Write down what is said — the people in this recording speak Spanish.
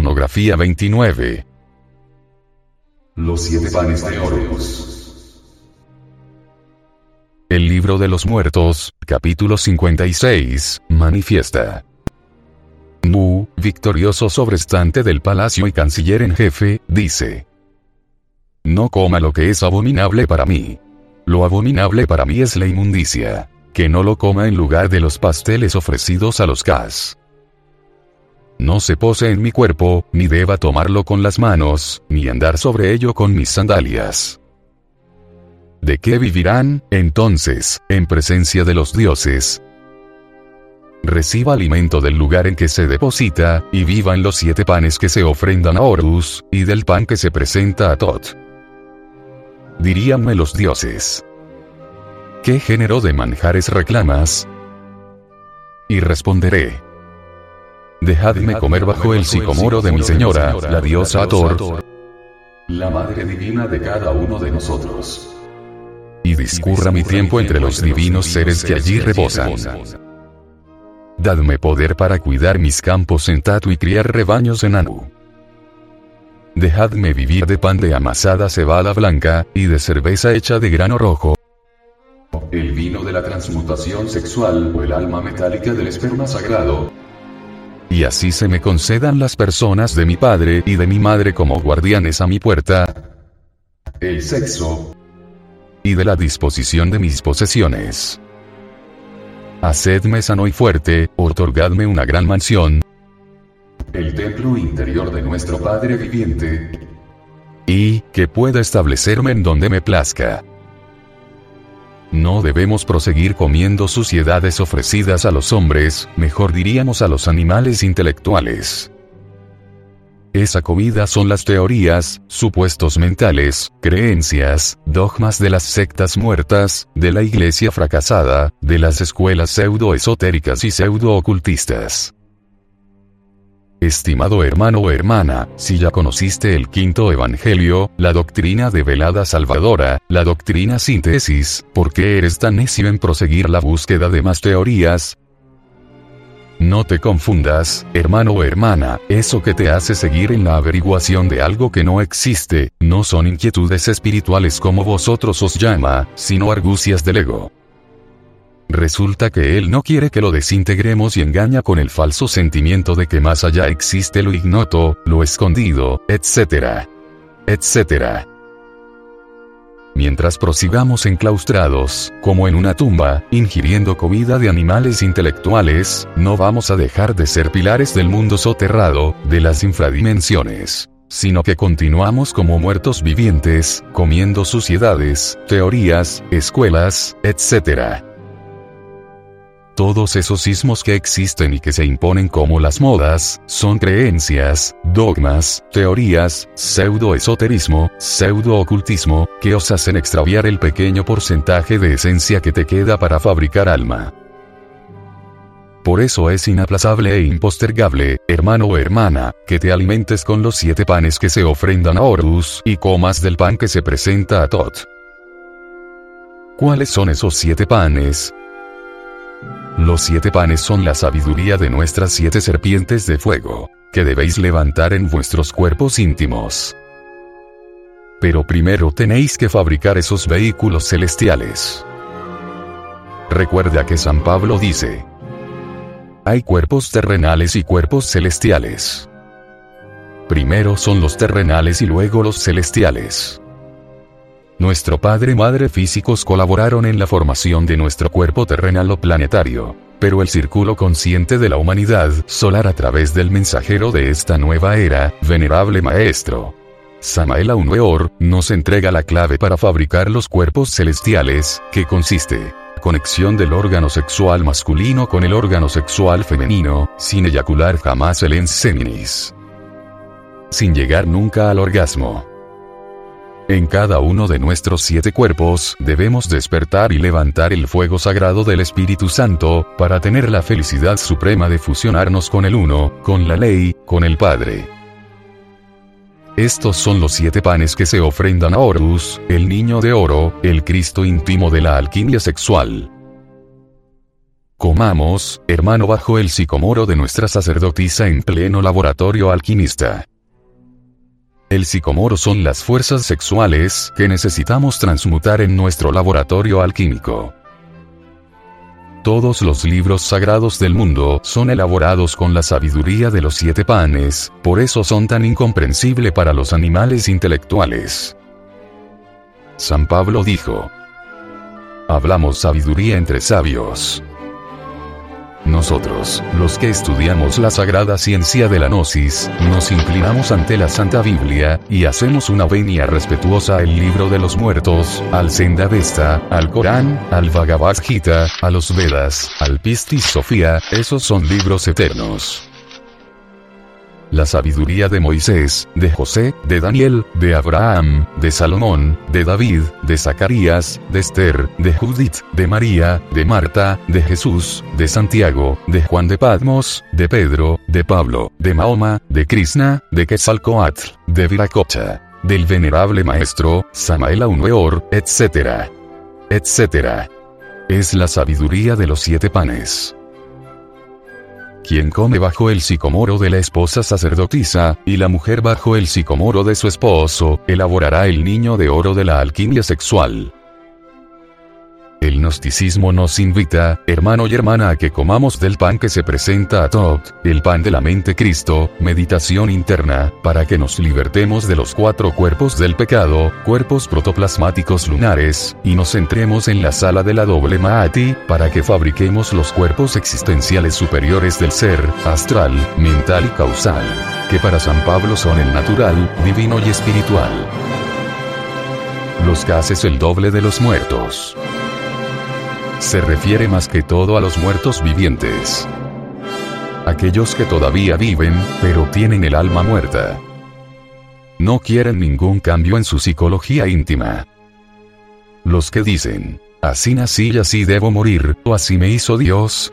Monografía 29. Los siete panes de Horus. El libro de los muertos, capítulo 56, manifiesta. Mu, victorioso sobrestante del palacio y canciller en jefe, dice. No coma lo que es abominable para mí. Lo abominable para mí es la inmundicia. Que no lo coma en lugar de los pasteles ofrecidos a los cas. No se pose en mi cuerpo, ni deba tomarlo con las manos, ni andar sobre ello con mis sandalias. ¿De qué vivirán, entonces, en presencia de los dioses? Reciba alimento del lugar en que se deposita, y vivan los siete panes que se ofrendan a Horus, y del pan que se presenta a Tot. Diríanme los dioses. ¿Qué género de manjares reclamas? Y responderé. Dejadme comer bajo el sicomoro de mi señora, la diosa Ator, La madre divina de cada uno de nosotros. y discurra mi tiempo entre los divinos seres que allí reposan. Dadme poder para cuidar mis campos en Tatu y criar rebaños en Anu. Dejadme vivir de pan de amasada cebada blanca, y de cerveza hecha de grano rojo, El vino de la transmutación sexual o el alma metálica del esperma sagrado. Y así se me concedan las personas de mi padre y de mi madre como guardianes a mi puerta, El sexo. y de la disposición de mis posesiones. Hacedme sano y fuerte, otorgadme una gran mansión, El templo interior de nuestro Padre viviente. y que pueda establecerme en donde me plazca. No debemos proseguir comiendo suciedades ofrecidas a los hombres, mejor diríamos a los animales intelectuales. Esa comida son las teorías, supuestos mentales, creencias, dogmas de las sectas muertas, de la iglesia fracasada, de las escuelas pseudo-esotéricas y pseudo-ocultistas. Estimado hermano o hermana, si ya conociste el quinto evangelio, la doctrina de velada salvadora, la doctrina síntesis, ¿por qué eres tan necio en proseguir la búsqueda de más teorías? No te confundas, hermano o hermana, eso que te hace seguir en la averiguación de algo que no existe, no son inquietudes espirituales como vosotros os llama, sino argucias del ego. Resulta que él no quiere que lo desintegremos y engaña con el falso sentimiento de que más allá existe lo ignoto, lo escondido, etc. etc. Mientras prosigamos enclaustrados, como en una tumba, ingiriendo comida de animales intelectuales, no vamos a dejar de ser pilares del mundo soterrado, de las infradimensiones sino que continuamos como muertos vivientes, comiendo suciedades, teorías, escuelas, etc. Todos esos sismos que existen y que se imponen como las modas, son creencias, dogmas, teorías, pseudo-esoterismo, pseudo-ocultismo, que os hacen extraviar el pequeño porcentaje de esencia que te queda para fabricar alma. Por eso es inaplazable e impostergable, hermano o hermana, que te alimentes con los siete panes que se ofrendan a Horus y comas del pan que se presenta a Tot. ¿Cuáles son esos siete panes? Los siete panes son la sabiduría de nuestras siete serpientes de fuego, que debéis levantar en vuestros cuerpos íntimos. Pero primero tenéis que fabricar esos vehículos celestiales. Recuerda que San Pablo dice, hay cuerpos terrenales y cuerpos celestiales. Primero son los terrenales y luego los celestiales. Nuestro padre madre físicos colaboraron en la formación de nuestro cuerpo terrenal o planetario, pero el círculo consciente de la humanidad solar a través del mensajero de esta nueva era, venerable maestro. Samael Aunueor, nos entrega la clave para fabricar los cuerpos celestiales, que consiste conexión del órgano sexual masculino con el órgano sexual femenino, sin eyacular jamás el ens seminis. Sin llegar nunca al orgasmo. En cada uno de nuestros siete cuerpos debemos despertar y levantar el fuego sagrado del Espíritu Santo, para tener la felicidad suprema de fusionarnos con el uno, con la ley, con el Padre. Estos son los siete panes que se ofrendan a Horus, el niño de oro, el Cristo íntimo de la alquimia sexual. Comamos, hermano, bajo el sicomoro de nuestra sacerdotisa en pleno laboratorio alquimista. El sicomoro son las fuerzas sexuales que necesitamos transmutar en nuestro laboratorio alquímico. Todos los libros sagrados del mundo son elaborados con la sabiduría de los siete panes, por eso son tan incomprensible para los animales intelectuales. San Pablo dijo, Hablamos sabiduría entre sabios. Nosotros, los que estudiamos la sagrada ciencia de la gnosis, nos inclinamos ante la Santa Biblia, y hacemos una venia respetuosa al libro de los muertos, al Senda Vesta, al Corán, al Bhagavad Gita, a los Vedas, al Pistis Sofía, esos son libros eternos la sabiduría de Moisés, de José, de Daniel, de Abraham, de Salomón, de David, de Zacarías, de Esther, de Judith, de María, de Marta, de Jesús, de Santiago, de Juan de Patmos, de Pedro, de Pablo, de Mahoma, de Krishna, de Quetzalcoatl, de Viracocha, del venerable maestro, Samael Aumeor, etc. etc. Es la sabiduría de los siete panes. Quien come bajo el sicomoro de la esposa sacerdotisa, y la mujer bajo el sicomoro de su esposo, elaborará el niño de oro de la alquimia sexual. Gnosticismo nos invita, hermano y hermana, a que comamos del pan que se presenta a Tot, el pan de la mente Cristo, meditación interna, para que nos libertemos de los cuatro cuerpos del pecado, cuerpos protoplasmáticos lunares, y nos centremos en la sala de la doble Maati, para que fabriquemos los cuerpos existenciales superiores del ser, astral, mental y causal, que para San Pablo son el natural, divino y espiritual. Los haces el doble de los muertos se refiere más que todo a los muertos vivientes. Aquellos que todavía viven, pero tienen el alma muerta. No quieren ningún cambio en su psicología íntima. Los que dicen, así nací y así debo morir, o así me hizo Dios,